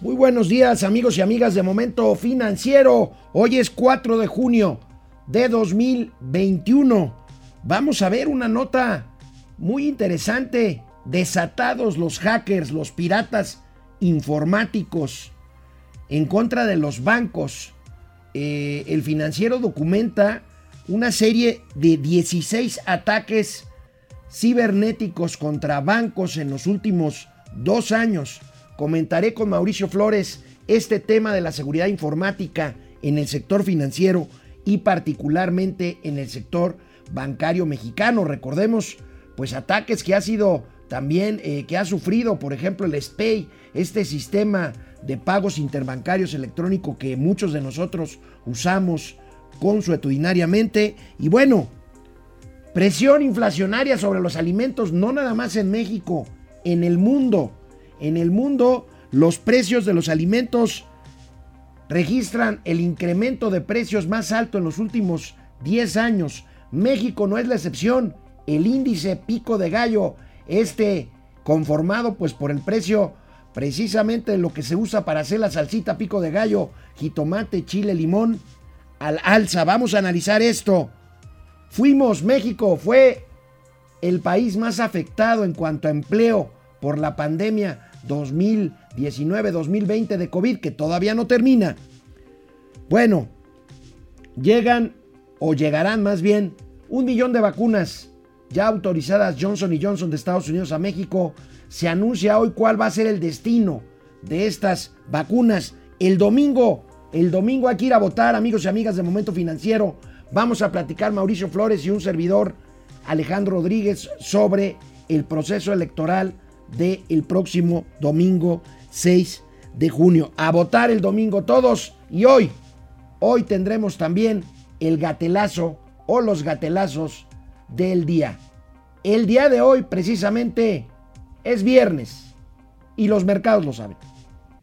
Muy buenos días amigos y amigas de Momento Financiero. Hoy es 4 de junio de 2021. Vamos a ver una nota muy interesante. Desatados los hackers, los piratas informáticos en contra de los bancos. Eh, el financiero documenta una serie de 16 ataques cibernéticos contra bancos en los últimos dos años. Comentaré con Mauricio Flores este tema de la seguridad informática en el sector financiero y particularmente en el sector bancario mexicano. Recordemos, pues ataques que ha sido también, eh, que ha sufrido, por ejemplo, el SPAY, este sistema de pagos interbancarios electrónico que muchos de nosotros usamos consuetudinariamente. Y bueno, presión inflacionaria sobre los alimentos, no nada más en México, en el mundo. En el mundo, los precios de los alimentos registran el incremento de precios más alto en los últimos 10 años. México no es la excepción. El índice pico de gallo, este conformado pues por el precio precisamente lo que se usa para hacer la salsita pico de gallo, jitomate, chile, limón, al alza. Vamos a analizar esto. Fuimos, México fue el país más afectado en cuanto a empleo por la pandemia 2019-2020 de COVID, que todavía no termina. Bueno, llegan o llegarán más bien un millón de vacunas ya autorizadas Johnson Johnson de Estados Unidos a México. Se anuncia hoy cuál va a ser el destino de estas vacunas. El domingo, el domingo hay que ir a votar, amigos y amigas de Momento Financiero. Vamos a platicar Mauricio Flores y un servidor, Alejandro Rodríguez, sobre el proceso electoral del próximo domingo 6 de junio. A votar el domingo todos. Y hoy, hoy tendremos también el gatelazo o los gatelazos del día. El día de hoy precisamente es viernes y los mercados lo saben.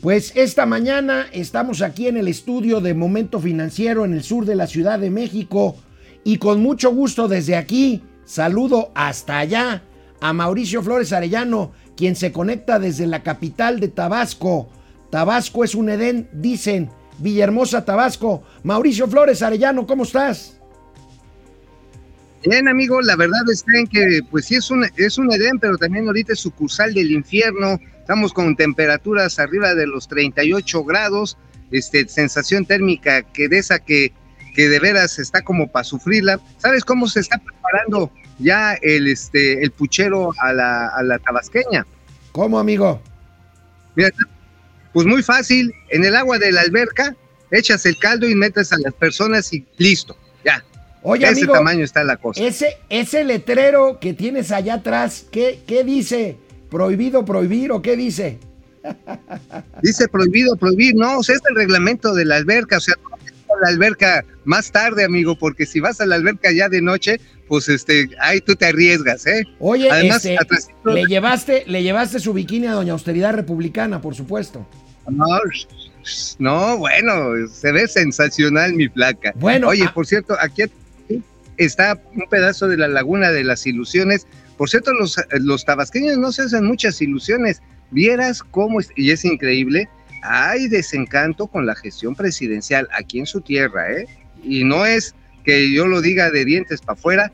Pues esta mañana estamos aquí en el estudio de Momento Financiero en el sur de la Ciudad de México y con mucho gusto desde aquí saludo hasta allá a Mauricio Flores Arellano, quien se conecta desde la capital de Tabasco. Tabasco es un Edén, dicen. Villahermosa, Tabasco. Mauricio Flores Arellano, ¿cómo estás? Bien, amigo, la verdad es que pues sí es un, es un Edén, pero también ahorita es sucursal del infierno. Estamos con temperaturas arriba de los 38 grados, este, sensación térmica que de esa que, que de veras está como para sufrirla. ¿Sabes cómo se está preparando ya el, este, el puchero a la, a la tabasqueña? ¿Cómo, amigo? Mira, pues muy fácil, en el agua de la alberca echas el caldo y metes a las personas y listo, ya. Oye, Ese amigo, tamaño está la cosa. ese, ese letrero que tienes allá atrás, ¿qué, qué dice? ¿Prohibido prohibir o qué dice? Dice prohibido prohibir, no, o sea, es el reglamento de la alberca, o sea, no vas a la alberca más tarde, amigo, porque si vas a la alberca ya de noche, pues este, ahí tú te arriesgas, ¿eh? Oye, Además, este, le llevaste, le llevaste su bikini a Doña Austeridad Republicana, por supuesto. No, no, bueno, se ve sensacional mi placa. Bueno, Oye, ah- por cierto, aquí está un pedazo de la laguna de las ilusiones. Por cierto, los, los tabasqueños no se hacen muchas ilusiones. Vieras cómo, es- y es increíble, hay desencanto con la gestión presidencial aquí en su tierra, ¿eh? Y no es que yo lo diga de dientes para afuera,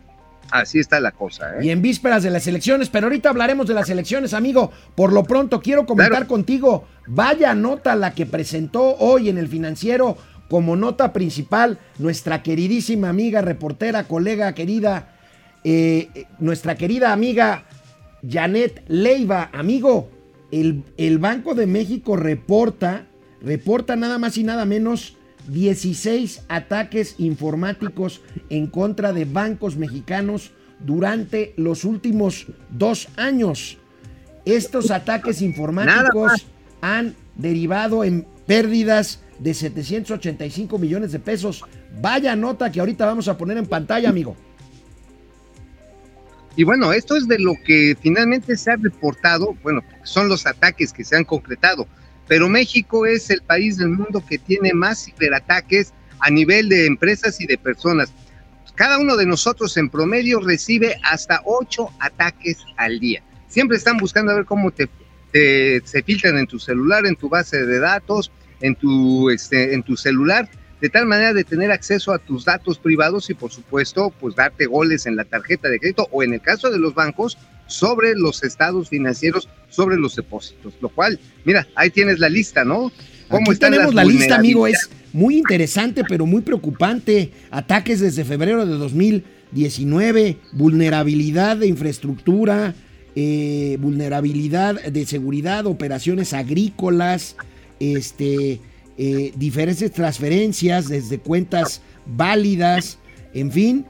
así está la cosa, ¿eh? Y en vísperas de las elecciones, pero ahorita hablaremos de las elecciones, amigo. Por lo pronto, quiero comentar Claro. contigo, vaya nota la que presentó hoy en el financiero como nota principal nuestra queridísima amiga, reportera, colega querida, eh, eh, nuestra querida amiga Janet Leiva, amigo. El, el Banco de México reporta, reporta nada más y nada menos 16 ataques informáticos en contra de bancos mexicanos durante los últimos dos años. Estos ataques informáticos han derivado en pérdidas de 785 millones de pesos Vaya nota que ahorita vamos a poner en pantalla, amigo. Y bueno, esto es de lo que finalmente se ha reportado, bueno, son los ataques que se han concretado, pero México es el país del mundo que tiene más ciberataques a nivel de empresas y de personas. Cada uno de nosotros en promedio recibe hasta ocho ataques al día. Siempre están buscando a ver cómo te, se filtran en tu celular, en tu base de datos, en tu, este, en tu celular, de tal manera de tener acceso a tus datos privados y por supuesto, pues darte goles en la tarjeta de crédito o en el caso de los bancos, sobre los estados financieros, sobre los depósitos. Lo cual, mira, ahí tienes la lista, ¿no? ¿Cómo Aquí tenemos la lista, amigo, es muy interesante, pero muy preocupante. Ataques desde febrero de 2019, vulnerabilidad de infraestructura, eh, vulnerabilidad de seguridad, operaciones agrícolas, este, eh, diferentes transferencias desde cuentas válidas, en fin.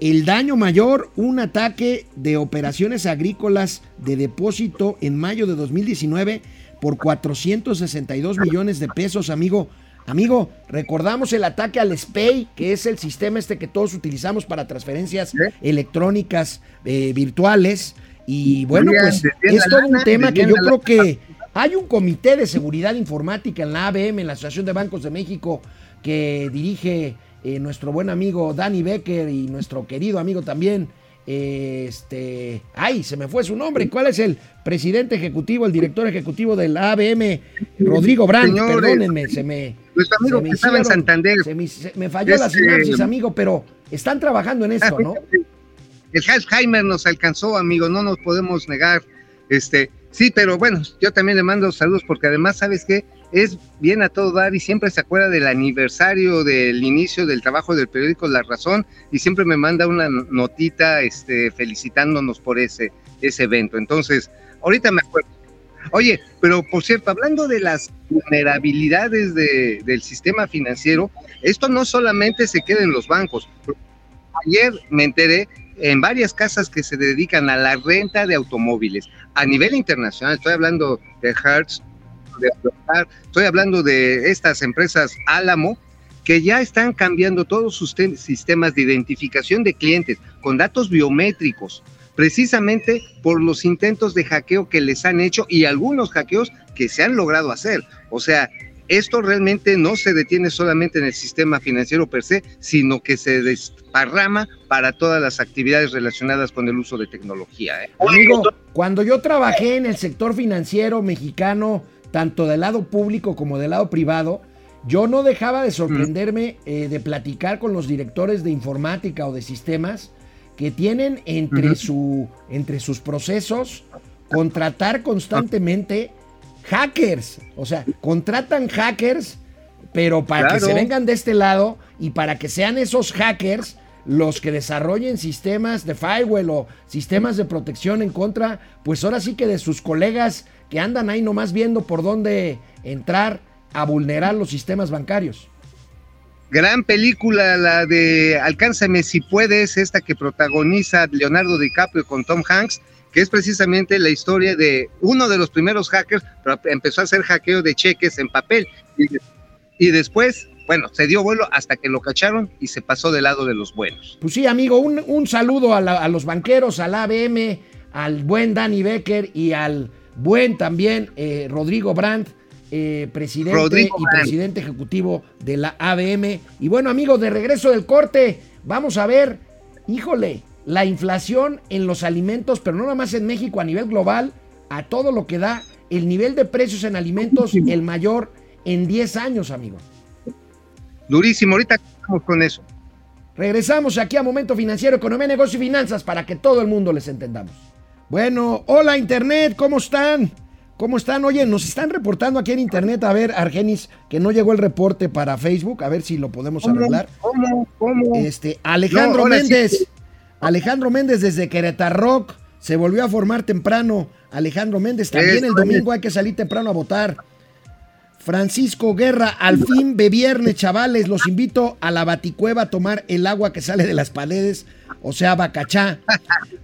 El daño mayor, un ataque de operaciones agrícolas de depósito en mayo de 2019 por 462 millones de pesos, amigo. Amigo, recordamos el ataque al SPAY, que es el sistema este que todos utilizamos para transferencias electrónicas eh, virtuales. Y bueno, pues es todo un tema que yo creo que hay un comité de seguridad informática en la ABM, en la Asociación de Bancos de México, que dirige eh, nuestro buen amigo Danny Becker y nuestro querido amigo también, este, ay, se me fue su nombre. ¿Cuál es el presidente ejecutivo, el director ejecutivo del ABM? Rodrigo Brandt, perdónenme, se me. Nuestro amigo que estaba en Santander. me, falló la sinapsis, amigo, pero están trabajando en esto, ¿no? El Alzheimer nos alcanzó, amigo, no nos podemos negar. Este, sí, pero bueno, yo también le mando saludos porque además, ¿sabes qué? es bien a todo dar y siempre se acuerda del aniversario del inicio del trabajo del periódico La Razón y siempre me manda una notita este, felicitándonos por ese, ese evento. Entonces, ahorita me acuerdo. Oye, pero por cierto, hablando de las vulnerabilidades del sistema financiero, esto no solamente se queda en los bancos. Ayer me enteré en varias casas que se dedican a la renta de automóviles a nivel internacional, estoy hablando de Hertz, Estoy hablando de estas empresas Álamo, que ya están cambiando todos sus sistemas de identificación de clientes con datos biométricos, precisamente por los intentos de hackeo que les han hecho y algunos hackeos que se han logrado hacer. O sea, esto realmente no se detiene solamente en el sistema financiero per se, sino que se desparrama para todas las actividades relacionadas con el uso de tecnología. ¿eh? Amigo, cuando yo trabajé en el sector financiero mexicano, tanto del lado público como del lado privado, yo no dejaba de sorprenderme eh, de platicar con los directores de informática o de sistemas que tienen entre, su, entre sus procesos contratar constantemente hackers. O sea, contratan hackers, pero para que se vengan de este lado y para que sean esos hackers los que desarrollen sistemas de firewall o sistemas de protección en contra, pues ahora sí que de sus colegas que andan ahí nomás viendo por dónde entrar a vulnerar los sistemas bancarios. Gran película, la de Alcánzame si puedes, esta que protagoniza Leonardo DiCaprio con Tom Hanks, que es precisamente la historia de uno de los primeros hackers, pero empezó a hacer hackeo de cheques en papel. Y, después, bueno, se dio vuelo hasta que lo cacharon y se pasó del lado de los buenos. Pues sí, amigo, un, saludo a, a los banqueros, al ABM, al buen Danny Becker y al Buen también eh, Rodrigo Brandt, eh, presidente y presidente ejecutivo de la ABM. Y bueno, amigos, de regreso del corte, vamos a ver, híjole, la inflación en los alimentos, pero no nada más en México, a nivel global, a todo lo que da el nivel de precios en alimentos, el mayor en 10 años, amigo. Durísimo, ahorita estamos con eso. Regresamos aquí a Momento Financiero, Economía, Negocio y Finanzas para que todo el mundo les entendamos. Bueno, hola Internet, ¿cómo están? ¿Cómo están? Oye, nos están reportando aquí en Internet, a ver, Argenis, que no llegó el reporte para Facebook, a ver si lo podemos arreglar. ¿Cómo? ¿Cómo? Este, Alejandro Méndez, Alejandro Méndez desde Querétaro se volvió a formar temprano. Alejandro Méndez, también el domingo hay que salir temprano a votar. Francisco Guerra, al fin de viernes, chavales, los invito a la baticueva a tomar el agua que sale de las paredes, o sea, Bacachá.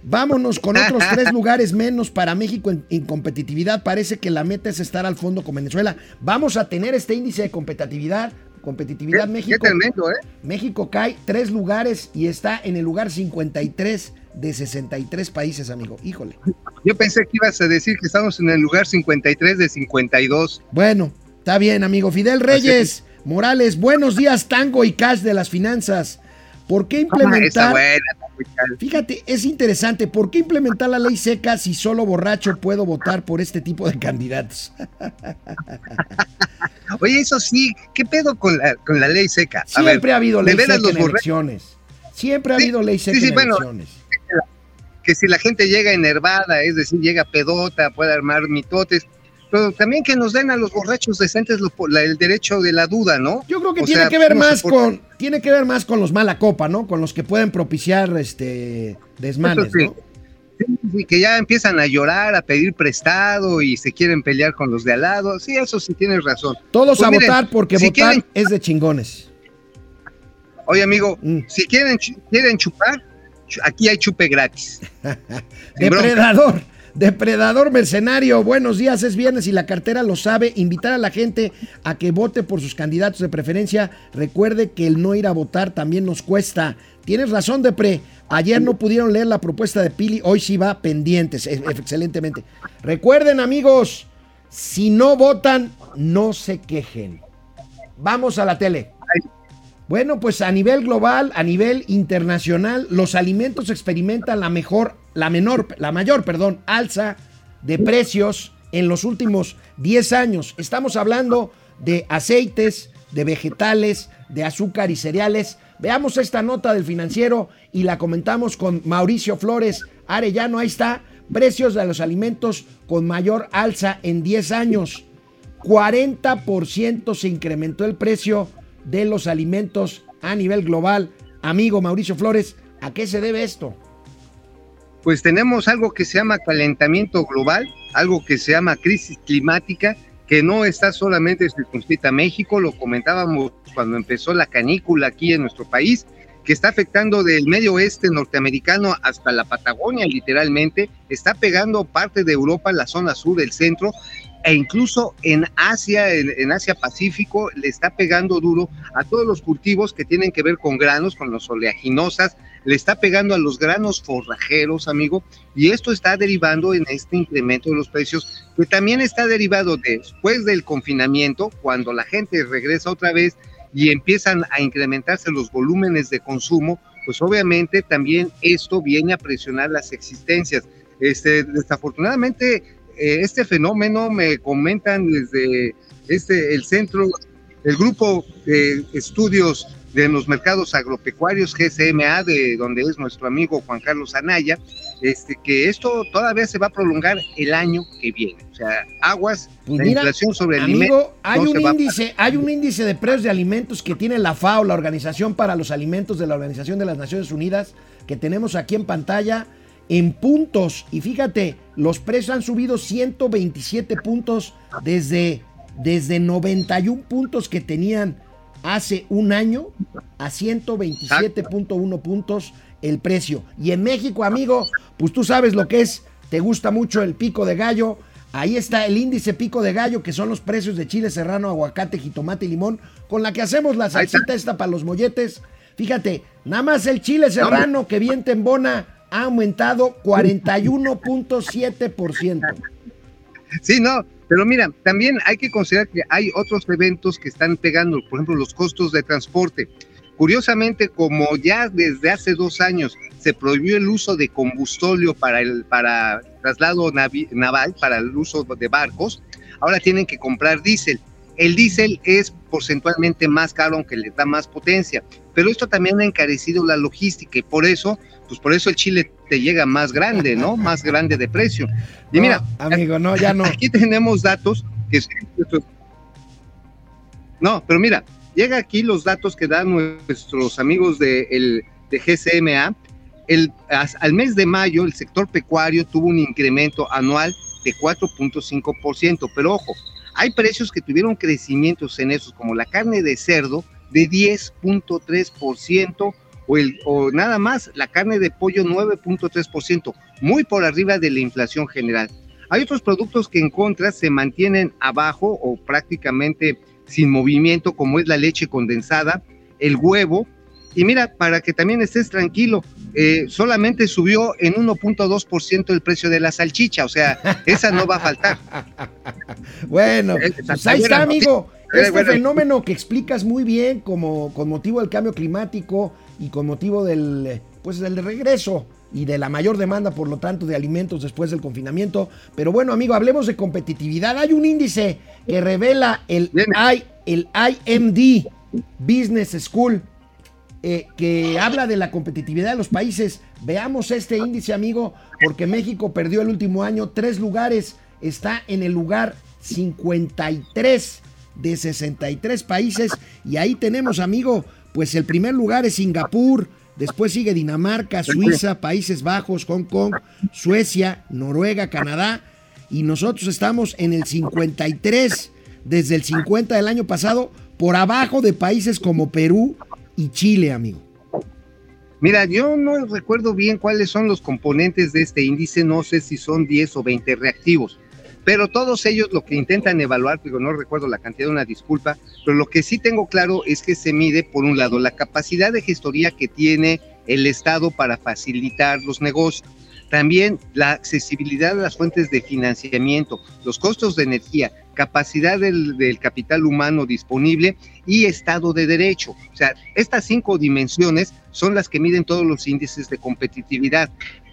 Vámonos con otros tres lugares menos para México en, competitividad. Parece que la meta es estar al fondo con Venezuela. Vamos a tener este índice de competitividad Competitividad Qué- México. Qué tremendo, ¿eh? México cae tres lugares y está en el lugar 53 de 63 países, amigo. Híjole. Yo pensé que ibas a decir que estamos en el lugar 53 de 52. Bueno, está bien, amigo. Fidel Reyes Morales, buenos días, Tango y Cash de las finanzas. ¿Por qué Ah, implementar? Fíjate, es interesante. ¿Por qué implementar la ley seca si solo borracho puedo votar por este tipo de candidatos? Oye, eso sí, ¿qué pedo con la, con la ley seca? A ver, Siempre ha habido ¿de ley seca en elecciones. Siempre ha Sí, habido ley sí, seca sí, en bueno. elecciones. que si la gente llega enervada, es decir, llega pedota, puede armar mitotes, pero también que nos den a los borrachos decentes lo- la- el derecho de la duda, ¿no? Yo creo que O tiene sea, que ver más con tiene que ver más con los mala copa, ¿no? Con los que pueden propiciar este desmanes, sí. ¿no? Sí, que ya empiezan a llorar, a pedir prestado y se quieren pelear con los de al lado. Sí, eso sí tienes razón. Todos Pues a miren, votar porque si votar quieren- es de chingones. Oye, amigo, Mm. si quieren, quieren chupar, chu- aquí hay chupe gratis. Depredador, depredador mercenario, buenos días, es viernes y la cartera lo sabe. Invitar a la gente a que vote por sus candidatos de preferencia. Recuerde que el no ir a votar también nos cuesta. Tienes razón, Depre. Ayer no pudieron leer la propuesta de Pili, hoy sí va pendientes, excelentemente. Recuerden, amigos, si no votan, no se quejen. Vamos a la tele. Bueno, pues a nivel global, a nivel internacional, los alimentos experimentan la mejor, la menor, la mayor, perdón, alza de precios en los últimos 10 años. Estamos hablando de aceites, de vegetales, de azúcar y cereales. Veamos esta nota del financiero y la comentamos con Mauricio Flores Arellano. Ahí está, precios de los alimentos con mayor alza en 10 años. 40% se incrementó el precio de los alimentos a nivel global. Amigo Mauricio Flores, ¿a qué se debe esto? Pues tenemos algo que se llama calentamiento global, algo que se llama crisis climática, que no está solamente circunscrita a México, lo comentábamos cuando empezó la canícula aquí en nuestro país, que está afectando del medio oeste norteamericano hasta la Patagonia, literalmente, está pegando parte de Europa, la zona sur, el centro, e incluso en Asia, en, en, Asia Pacífico, le está pegando duro a todos los cultivos que tienen que ver con granos, con los oleaginosas, le está pegando a los granos forrajeros, amigo, y esto está derivando en este incremento de los precios, que también está derivado después del confinamiento, cuando la gente regresa otra vez y empiezan a incrementarse los volúmenes de consumo, pues obviamente también esto viene a presionar las existencias. Este, desafortunadamente, este fenómeno me comentan desde este el centro, el grupo de estudios de los mercados agropecuarios GSMA, de donde es nuestro amigo Juan Carlos Anaya, este, que esto todavía se va a prolongar el año que viene. O sea, aguas, pues la mira, inflación sobre el amigo, hay no un índice, hay un índice de precios de alimentos que tiene la FAO, la Organización para los Alimentos de la Organización de las Naciones Unidas, que tenemos aquí en pantalla en puntos. Y fíjate, los precios han subido 127 puntos desde, desde 91 puntos que tenían hace un año a 127.1 puntos el precio. Y en México, amigo, pues tú sabes lo que es, te gusta mucho el pico de gallo. Ahí está el índice pico de gallo, que son los precios de chile serrano, aguacate, jitomate y limón, con la que hacemos la salsita esta para los molletes. Fíjate, nada más el chile serrano que bien te embona ha aumentado 41.7%. Sí, no, pero mira, también hay que considerar que hay otros eventos que están pegando, por ejemplo, los costos de transporte. Curiosamente, como ya desde hace dos años se prohibió el uso de combustóleo para el para traslado naval, para el uso de barcos, ahora tienen que comprar diésel. El diésel es porcentualmente más caro, aunque le da más potencia, pero esto también ha encarecido la logística y por eso, pues por eso el chile te llega más grande, ¿no? Más grande de precio. Y no, mira, amigo, no, ya no. Aquí tenemos datos que no, pero mira, llega aquí los datos que dan nuestros amigos de, el, de GCMA. El, al mes de mayo, el sector pecuario tuvo un incremento anual de 4.5%, pero ojo, hay precios que tuvieron crecimientos en esos, como la carne de cerdo de 10.3%, o, el, o nada más la carne de pollo 9.3%, muy por arriba de la inflación general. Hay otros productos que en contra se mantienen abajo o prácticamente sin movimiento, como es la leche condensada, el huevo. Y mira, para que también estés tranquilo, eh, solamente subió en 1.2% el precio de la salchicha, o sea, esa no va a faltar. bueno, pues ahí está, amigo. Este fenómeno que explicas muy bien como con motivo del cambio climático y con motivo del pues del regreso y de la mayor demanda, por lo tanto, de alimentos después del confinamiento. Pero bueno, amigo, hablemos de competitividad. Hay un índice que revela el, I, el IMD Business School eh, que habla de la competitividad de los países. Veamos este índice, amigo, porque México perdió el último año tres lugares. Está en el lugar 53 de 63 países. Y ahí tenemos, amigo, pues el primer lugar es Singapur. Después sigue Dinamarca, Suiza, Países Bajos, Hong Kong, Suecia, Noruega, Canadá. Y nosotros estamos en el 53 desde el 50 del año pasado, por abajo de países como Perú, y Chile, amigo? Mira, yo no recuerdo bien cuáles son los componentes de este índice, no sé si son 10 o 20 reactivos, pero todos ellos lo que intentan evaluar, digo, no recuerdo la cantidad, una disculpa, pero lo que sí tengo claro es que se mide, por un lado, la capacidad de gestoría que tiene el Estado para facilitar los negocios, también la accesibilidad a las fuentes de financiamiento, los costos de energía, capacidad del, capital humano disponible y estado de derecho. O sea, estas cinco dimensiones son las que miden todos los índices de competitividad.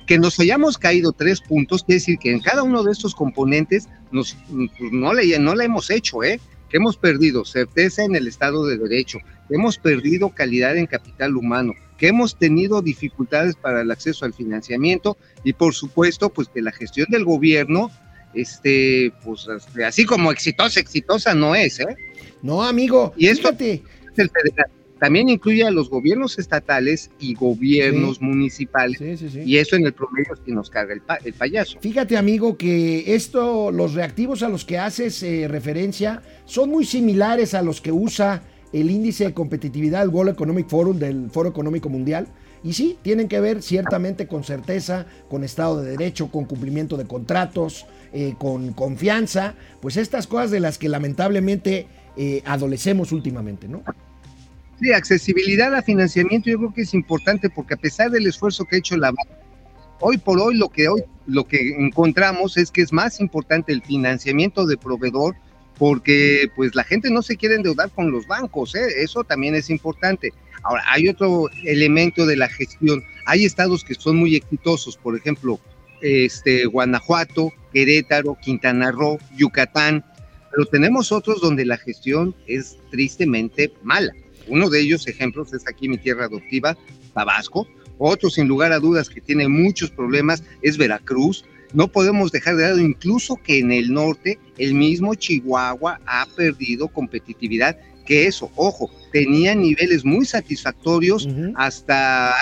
Que nos hayamos caído tres puntos, quiere decir que en cada uno de estos componentes nos, pues, no, le, no la hemos hecho, ¿eh? que hemos perdido certeza en el Estado de Derecho, que hemos perdido calidad en capital humano, que hemos tenido dificultades para el acceso al financiamiento y por supuesto, pues que la gestión del gobierno este, pues así como exitosa, exitosa no es, ¿eh? No, amigo. Y esto también incluye a los gobiernos estatales y gobiernos municipales. y eso en el promedio es que nos carga el, payaso. Fíjate, amigo, que esto, los reactivos a los que haces eh, referencia son muy similares a los que usa el índice de competitividad del World Economic Forum, del Foro Económico Mundial. Y sí, tienen que ver ciertamente con certeza, con Estado de Derecho, con cumplimiento de contratos, eh, con confianza, pues estas cosas de las que lamentablemente eh, adolecemos últimamente, ¿no? Sí, accesibilidad a financiamiento yo creo que es importante porque a pesar del esfuerzo que ha hecho la hoy por hoy lo que hoy lo que encontramos es que es más importante el financiamiento de proveedor porque pues la gente no se quiere endeudar con los bancos, ¿eh? eso también es importante. Ahora, hay otro elemento de la gestión. Hay estados que son muy exitosos, por ejemplo, este, Guanajuato, Querétaro, Quintana Roo, Yucatán, pero tenemos otros donde la gestión es tristemente mala. Uno de ellos, ejemplos, es aquí mi tierra adoptiva, Tabasco. Otro, sin lugar a dudas, que tiene muchos problemas es Veracruz. No podemos dejar de lado incluso que en el norte el mismo Chihuahua ha perdido competitividad, que eso, ojo, tenía niveles muy satisfactorios hasta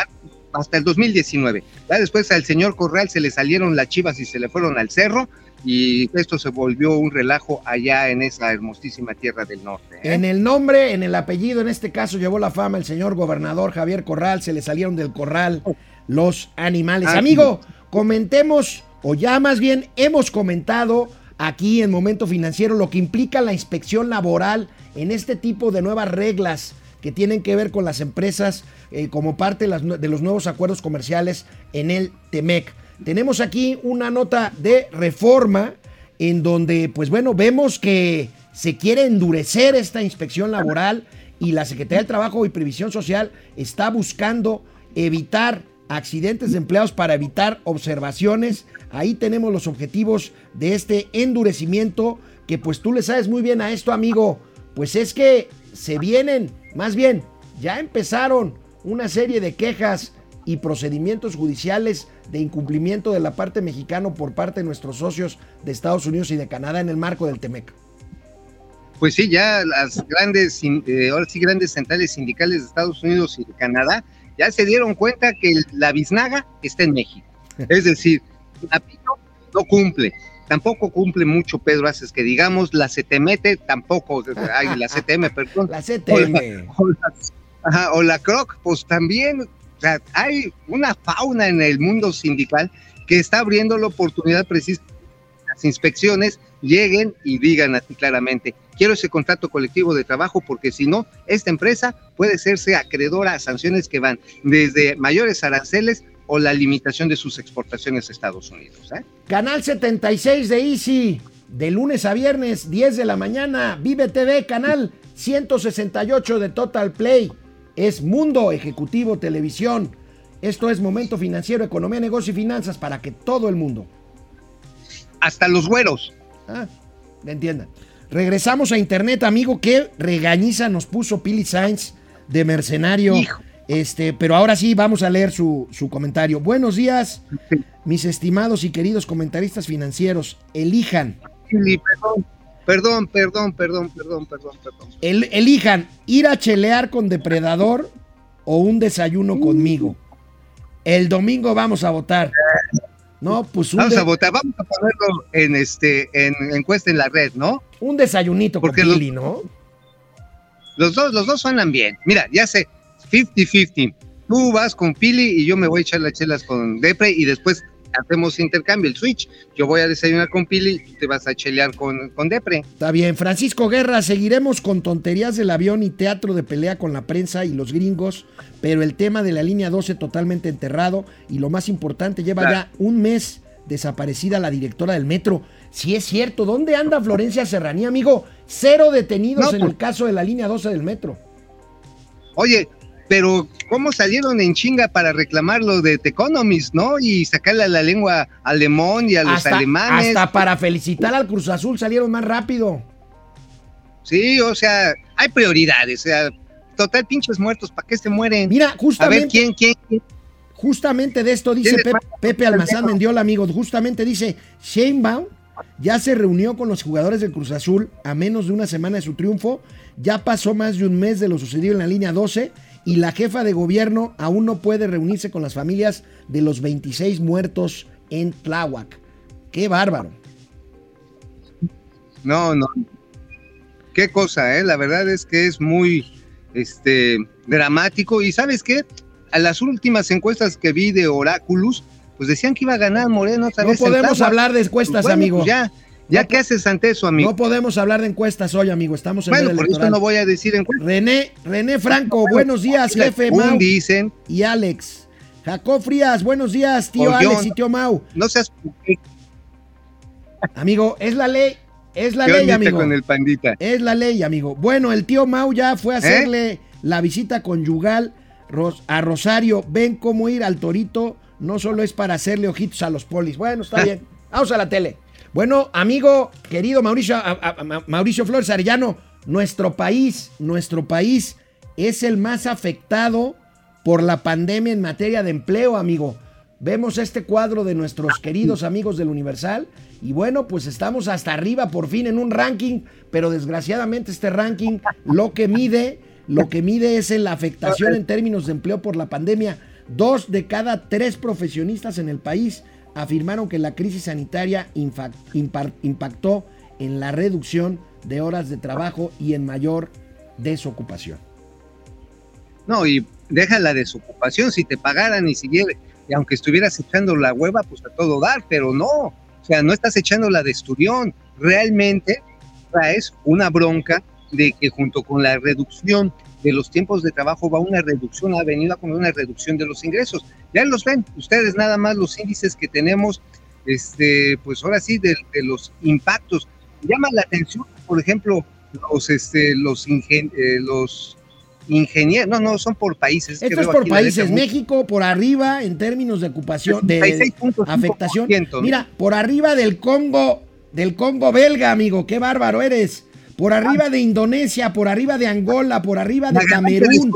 hasta el 2019. Ya después al señor Corral se le salieron las chivas y se le fueron al cerro y esto se volvió un relajo allá en esa hermosísima tierra del norte. ¿eh? En el nombre, en el apellido, en este caso llevó la fama el señor gobernador Javier Corral, se le salieron del corral los animales. Ah, Amigo, comentemos, o ya más bien hemos comentado aquí en Momento Financiero lo que implica la inspección laboral en este tipo de nuevas reglas que tienen que ver con las empresas eh, como parte de, los nuevos acuerdos comerciales en el TEMEC. Tenemos aquí una nota de reforma en donde, pues bueno, vemos que se quiere endurecer esta inspección laboral y la Secretaría del Trabajo y Previsión Social está buscando evitar accidentes de empleados para evitar observaciones. Ahí tenemos los objetivos de este endurecimiento que pues tú le sabes muy bien a esto, amigo. Pues es que se vienen, más bien, ya empezaron una serie de quejas y procedimientos judiciales de incumplimiento de la parte mexicana por parte de nuestros socios de Estados Unidos y de Canadá en el marco del TEMEC. Pues sí, ya las grandes, eh, ahora sí grandes centrales sindicales de Estados Unidos y de Canadá ya se dieron cuenta que la biznaga está en México. Es decir, no cumple, tampoco cumple mucho Pedro Haces que digamos, la CTMT tampoco, ay, la CTM, perdón. La CTM o la Croc, pues también o sea, hay una fauna en el mundo sindical que está abriendo la oportunidad precisa las inspecciones lleguen y digan así claramente, quiero ese contrato colectivo de trabajo porque si no, esta empresa puede serse acreedora a sanciones que van desde mayores aranceles o la limitación de sus exportaciones a Estados Unidos. ¿eh? Canal 76 de Easy, de lunes a viernes, 10 de la mañana. Vive TV, canal 168 de Total Play. Es Mundo Ejecutivo Televisión. Esto es Momento Financiero, Economía, Negocio y Finanzas para que todo el mundo. Hasta los güeros. Ah, me entiendan. Regresamos a internet, amigo. Qué regañiza nos puso Pili Sainz de mercenario. Hijo. Este, pero ahora sí vamos a leer su, su comentario. Buenos días, mis estimados y queridos comentaristas financieros. Elijan, Pili, Perdón, perdón, perdón, perdón, perdón, perdón, perdón. el- elijan ir a chelear con depredador o un desayuno conmigo. El domingo vamos a votar. No, pues un, Vamos a votar, vamos a ponerlo en este en encuesta en la red, ¿no? un desayunito con Porque los- Pili, ¿no? Los dos, los dos suenan bien. Mira, ya sé, 50-50. Tú vas con Pili y yo me voy a echar las chelas con Depre y después hacemos intercambio, el switch. Yo voy a desayunar con Pili y tú te vas a chelear con, con Depre. Está bien, Francisco Guerra, seguiremos con tonterías del avión y teatro de pelea con la prensa y los gringos, pero el tema de la línea 12 totalmente enterrado y lo más importante, lleva Claro. ya un mes desaparecida la directora del metro. Si es cierto, ¿dónde anda Florencia Serranía, amigo? Cero detenidos No, en pues- el caso de la línea 12 del metro. Oye, pero ¿cómo salieron en chinga para reclamar lo de The Economist, no? Y sacarle a la lengua alemán y a los Hasta, alemanes. hasta para felicitar al Cruz Azul salieron más rápido. Sí, o sea, hay prioridades. O sea, total, pinches muertos, ¿para qué se mueren? Mira, a ver, justamente, ¿quién, quién? quién? justamente de esto dice ¿Quién Pepe, Pepe Almazán? Mendiola, amigo. Justamente dice, Sheinbaum ya se reunió con los jugadores del Cruz Azul a menos de una semana de su triunfo. Ya pasó más de un mes de lo sucedido en la línea 12 y la jefa de gobierno aún no puede reunirse con las familias de los 26 muertos en Tláhuac. Qué bárbaro. No, no. Qué cosa, ¿eh? La verdad es que es muy este, dramático. Y ¿sabes qué? A las últimas encuestas que vi de Oráculos, pues decían que iba a ganar Moreno otra No vez podemos hablar de encuestas, Bueno, amigo. pues ya, ya No qué haces ante eso, amigo. No podemos hablar de encuestas hoy, amigo. Estamos en bueno, por eso electoral. no voy a decir encuestas. René, René Franco, buenos días, jefe Mau dicen, y Alex. Jacob Frías, buenos días, tío Alex y tío Mau. no seas Amigo, es la ley, es la ¿Qué ley, ondita amigo. con el pandita. Es la ley, amigo. Bueno, el tío Mau ya fue a hacerle la visita conyugal a Rosario. Ven cómo ir al torito no solo es para hacerle ojitos a los polis. Bueno, está bien. Vamos a la tele. Bueno, amigo, querido Mauricio, a- Mauricio Flores Arellano, nuestro país, nuestro país es el más afectado por la pandemia en materia de empleo, amigo. Vemos este cuadro de nuestros queridos amigos del Universal y bueno, pues estamos hasta arriba por fin en un ranking, pero desgraciadamente este ranking lo que mide, lo que mide es la afectación en términos de empleo por la pandemia. Dos de cada tres profesionistas en el país afirmaron que la crisis sanitaria impactó en la reducción de horas de trabajo y en mayor desocupación. No, y deja la desocupación, si te pagaran y siguiera, y aunque estuvieras echando la hueva, pues a todo dar, pero no, o sea, no estás echando la de esturión, realmente traes una bronca de que junto con la reducción de los tiempos de trabajo va una reducción, ha venido con una reducción de los ingresos. Ya los ven, ustedes nada más los índices que tenemos, este, pues ahora sí, de, de los impactos. Llama la atención, por ejemplo, los, este, los, ingen- eh, los ingenieros, no, no, son por países. que Esto es por países. México por arriba en términos de ocupación, de 66.5%, afectación. ¿no? Mira, por arriba del Congo, del Congo belga, amigo. Qué bárbaro eres. Por arriba de Indonesia, por arriba de Angola, por arriba de Camerún,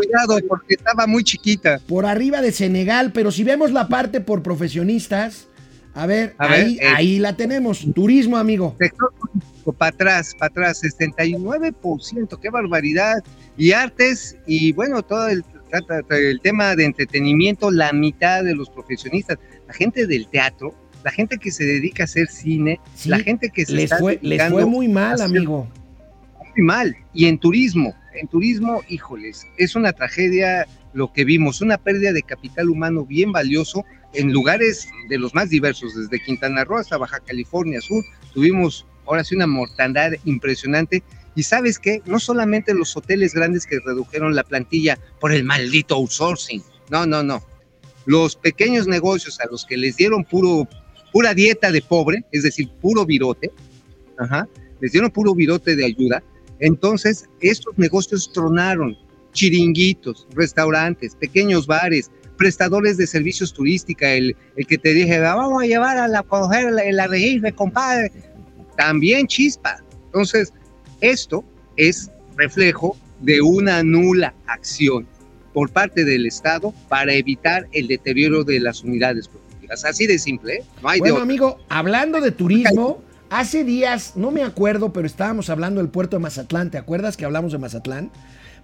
porque estaba muy chiquita. por arriba de Senegal. Pero si vemos la parte por profesionistas, a ver, A ver, ahí, eh. ahí la tenemos. Turismo, amigo. Sector turístico, para atrás, para atrás, 69%, qué barbaridad. Y artes, y bueno, todo el, tema de entretenimiento, la mitad de los profesionistas, la gente del teatro, la gente que se dedica a hacer cine, Sí, la gente que se Les está fue, les fue muy mal, amigo. Muy mal. Y en turismo, en turismo, híjoles, es una tragedia lo que vimos, una pérdida de capital humano bien valioso en lugares de los más diversos, desde Quintana Roo hasta Baja California Sur. Tuvimos ahora sí una mortandad impresionante Y sabes qué, no solamente los hoteles grandes que redujeron la plantilla por el maldito outsourcing, no, no, no. Los pequeños negocios a los que les dieron puro, pura dieta de pobre, es decir, puro virote, ajá, les dieron puro virote de ayuda, entonces estos negocios tronaron, chiringuitos, restaurantes, pequeños bares, prestadores de servicios turísticos, el, el que te dije, vamos a llevar a la coger la, la registro, compadre, también chispa. Entonces, esto es reflejo de una nula acción por parte del Estado para evitar el deterioro de las unidades productivas. Así de simple, ¿eh? no hay bueno, de amigo, hablando de turismo, hace días, no me acuerdo, pero estábamos hablando del puerto de Mazatlán, ¿te acuerdas que hablamos de Mazatlán?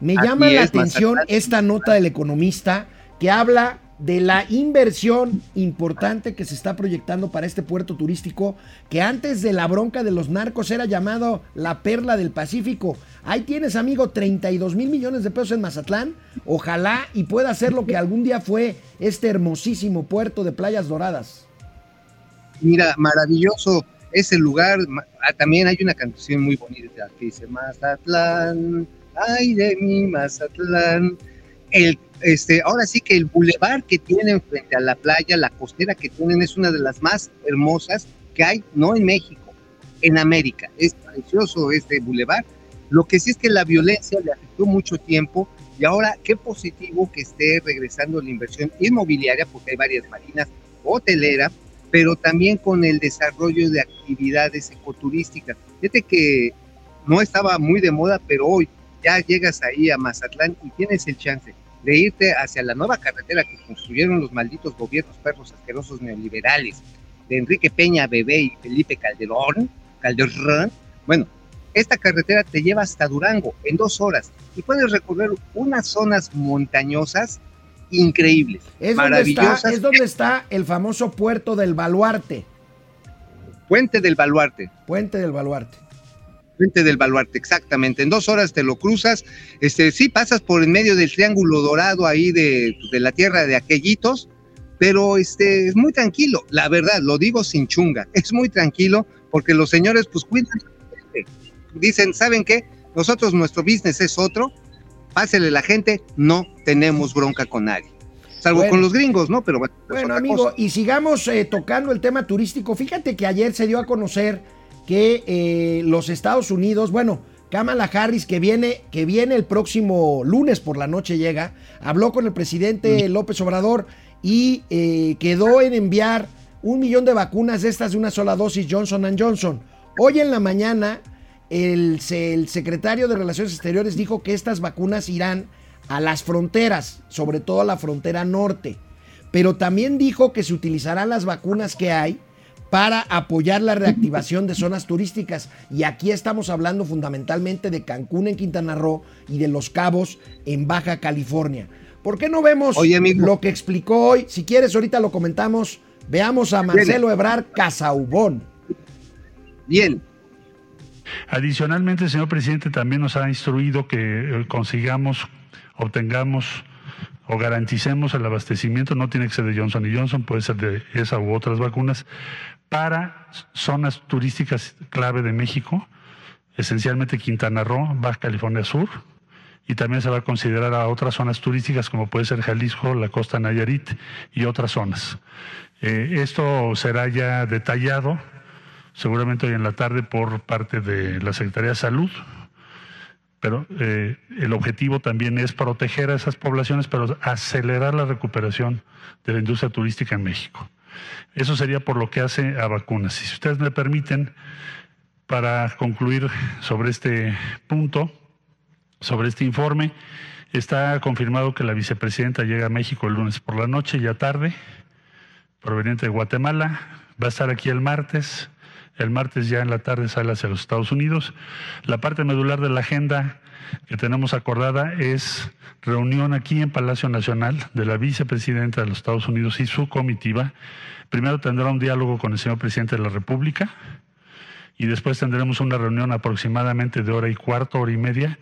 Me Así llama la atención Mazatlán. esta nota del economista que habla de la inversión importante que se está proyectando para este puerto turístico, que antes de la bronca de los narcos era llamado la perla del Pacífico. Ahí tienes, amigo, 32 mil millones de pesos en Mazatlán. Ojalá y pueda ser lo que algún día fue este hermosísimo puerto de playas doradas. Mira, maravilloso ese lugar. También hay una canción muy bonita que dice Mazatlán, ay de mi Mazatlán. El este, ahora sí que el bulevar que tienen frente a la playa, la costera que tienen, es una de las más hermosas que hay, no en México, en América. Es precioso este bulevar. Lo que sí es que la violencia le afectó mucho tiempo y ahora qué positivo que esté regresando la inversión inmobiliaria, porque hay varias marinas, hotelera, pero también con el desarrollo de actividades ecoturísticas. Fíjate que no estaba muy de moda, pero hoy ya llegas ahí a Mazatlán y tienes el chance de irte hacia la nueva carretera que construyeron los malditos gobiernos perros asquerosos neoliberales de Enrique Peña Bebé y Felipe Calderón, Calderón, bueno, esta carretera te lleva hasta Durango en dos horas y puedes recorrer unas zonas montañosas increíbles, es maravillosas. Donde está, es donde está el famoso puerto del Baluarte. Puente del Baluarte. Puente del Baluarte frente del baluarte, exactamente. En dos horas te lo cruzas. Este, sí, pasas por en medio del triángulo dorado ahí de, de la tierra de aquellitos, pero este, es muy tranquilo. La verdad, lo digo sin chunga, es muy tranquilo porque los señores pues cuidan. Dicen, ¿saben qué? Nosotros, nuestro business es otro. Pásele la gente, no tenemos bronca con nadie. Salvo bueno, con los gringos, ¿no? Pero bueno, bueno amigo, cosa. y sigamos eh, tocando el tema turístico. Fíjate que ayer se dio a conocer que eh, los Estados Unidos, bueno, Kamala Harris, que viene, que viene el próximo lunes por la noche, llega, habló con el presidente López Obrador y eh, quedó en enviar un millón de vacunas de estas de una sola dosis Johnson Johnson. Hoy en la mañana, el, el secretario de Relaciones Exteriores dijo que estas vacunas irán a las fronteras, sobre todo a la frontera norte. Pero también dijo que se utilizarán las vacunas que hay para apoyar la reactivación de zonas turísticas. Y aquí estamos hablando fundamentalmente de Cancún en Quintana Roo y de Los Cabos en Baja California. ¿Por qué no vemos Oye, lo que explicó hoy? Si quieres, ahorita lo comentamos. Veamos a Marcelo Ebrar Casaubón. Bien. Adicionalmente, señor presidente también nos ha instruido que eh, consigamos, obtengamos o garanticemos el abastecimiento, no tiene que ser de Johnson Johnson, puede ser de esa u otras vacunas, para zonas turísticas clave de México, esencialmente Quintana Roo, Baja California Sur, y también se va a considerar a otras zonas turísticas como puede ser Jalisco, la costa Nayarit y otras zonas. Eh, esto será ya detallado seguramente hoy en la tarde por parte de la Secretaría de Salud, pero eh, el objetivo también es proteger a esas poblaciones, pero acelerar la recuperación de la industria turística en México. Eso sería por lo que hace a vacunas. Si ustedes me permiten, para concluir sobre este punto, sobre este informe, está confirmado que la vicepresidenta llega a México el lunes por la noche, ya tarde, proveniente de Guatemala, va a estar aquí el martes, el martes ya en la tarde sale hacia los Estados Unidos. La parte medular de la agenda que tenemos acordada es reunión aquí en Palacio Nacional de la vicepresidenta de los Estados Unidos y su comitiva. Primero tendrá un diálogo con el señor presidente de la República y después tendremos una reunión aproximadamente de hora y cuarto, hora y media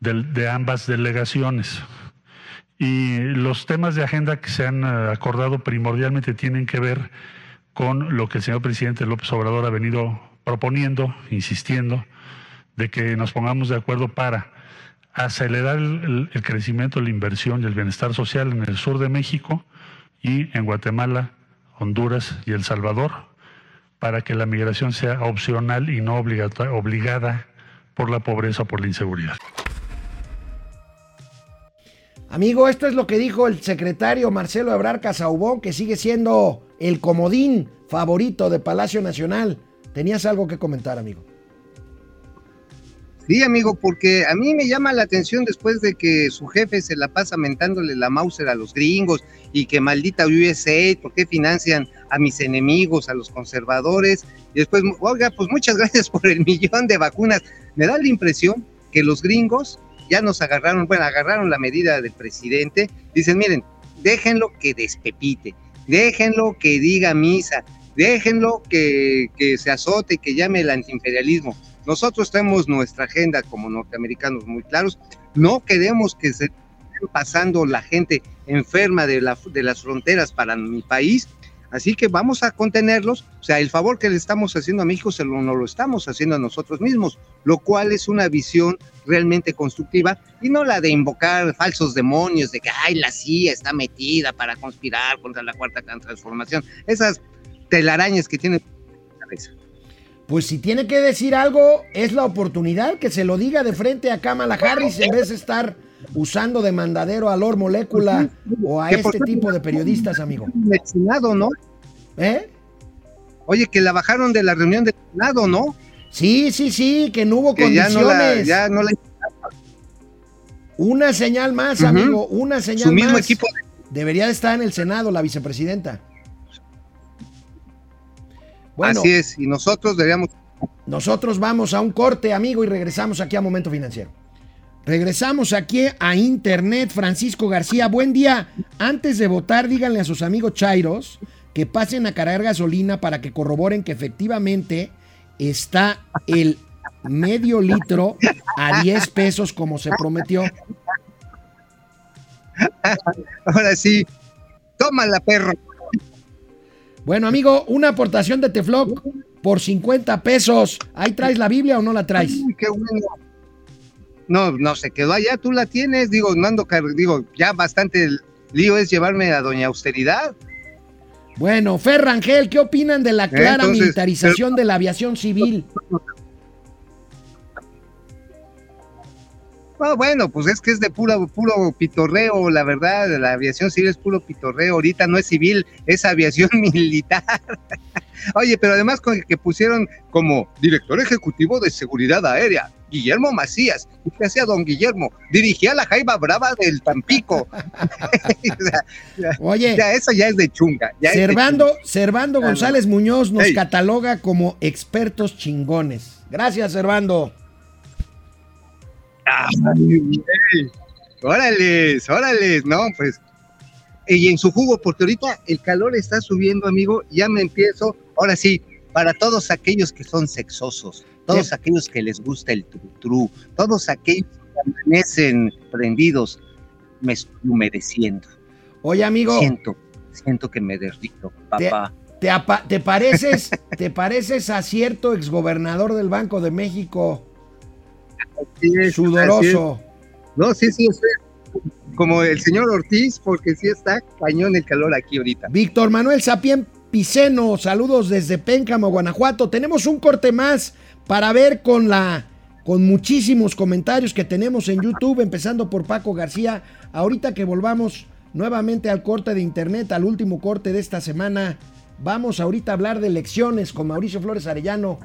de, de ambas delegaciones. Y los temas de agenda que se han eh, acordado primordialmente tienen que ver con lo que el señor presidente López Obrador ha venido proponiendo, insistiendo, de que nos pongamos de acuerdo para acelerar el, crecimiento, la inversión y el bienestar social en el sur de México y en Guatemala, Honduras y El Salvador, para que la migración sea opcional y no obligada por la pobreza o por la inseguridad. Amigo, esto es lo que dijo el secretario Marcelo Ebrar Casaubón, que sigue siendo el comodín favorito de Palacio Nacional. ¿Tenías algo que comentar, amigo? Sí, amigo, porque a mí me llama la atención después de que su jefe se la pasa mentándole la Mauser a los gringos y que maldita USA, ¿por qué financian a mis enemigos, a los conservadores? Y después, oiga, pues muchas gracias por el millón de vacunas. Me da la impresión que los gringos ya nos agarraron, bueno, agarraron la medida del presidente. Dicen, miren, déjenlo que despepite, déjenlo que diga misa, déjenlo que, que se azote, que llame el antiimperialismo nosotros tenemos nuestra agenda como norteamericanos muy claros. No queremos que se estén pasando la gente enferma de, la, de las fronteras para mi país. Así que vamos a contenerlos. O sea, el favor que le estamos haciendo a México se lo, no lo estamos haciendo a nosotros mismos, lo cual es una visión realmente constructiva y no la de invocar falsos demonios de que, ay, la CIA está metida para conspirar contra la cuarta transformación. Esas telarañas que tiene cabeza pues si tiene que decir algo, es la oportunidad que se lo diga de frente a Kamala Harris en vez de estar usando de mandadero a Lord Molecula o a este tipo de periodistas, amigo. El Senado, ¿no? ¿Eh? Oye, que la bajaron de la reunión del Senado, ¿no? Sí, sí, sí, que no hubo condiciones. Ya no la, Una señal más, amigo, una señal Su mismo más. equipo. Debería de estar en el Senado la vicepresidenta. Así es, y nosotros deberíamos... Nosotros vamos a un corte, amigo, y regresamos aquí a Momento Financiero. Regresamos aquí a Internet, Francisco García. Buen día. Antes de votar, díganle a sus amigos Chairos que pasen a cargar gasolina para que corroboren que efectivamente está el medio litro a 10 pesos como se prometió. Ahora sí, tómala, perro. Bueno, amigo, una aportación de Tefloc por 50 pesos. ¿Ahí traes la Biblia o no la traes? qué bueno. No, no se quedó allá, tú la tienes. Digo, mando, digo, ya bastante lío es llevarme a Doña Austeridad. Bueno, Ferrangel, ¿qué opinan de la clara militarización de la aviación civil? Ah, bueno, pues es que es de puro, puro pitorreo, la verdad, la aviación civil es puro pitorreo, ahorita no es civil, es aviación militar. Oye, pero además con que pusieron como director ejecutivo de seguridad aérea, Guillermo Macías. ¿Y qué hacía don Guillermo? Dirigía la Jaiba Brava del Tampico. Oye, ya, eso ya es de chunga. Servando, Servando González Muñoz nos cataloga como expertos chingones. Gracias, Servando. Órales, órales, no, pues. Y en su jugo, porque ahorita el calor está subiendo, amigo, ya me empiezo, ahora sí, para todos aquellos que son sexosos, todos aquellos que les gusta el tru, todos aquellos que amanecen prendidos, me estoy humedeciendo. Oye, amigo. Siento, siento que me derrito, papá. Te, te pareces, te pareces a cierto exgobernador del Banco de México, Sudoroso. No, sí, sí, es como el señor Ortiz, porque sí está cañón el calor aquí ahorita. Víctor Manuel Sapien Piceno, saludos desde Péncamo, Guanajuato. Tenemos un corte más para ver con la con muchísimos comentarios que tenemos en YouTube, empezando por Paco García. Ahorita que volvamos nuevamente al corte de internet, al último corte de esta semana, vamos ahorita a hablar de elecciones con Mauricio Flores Arellano.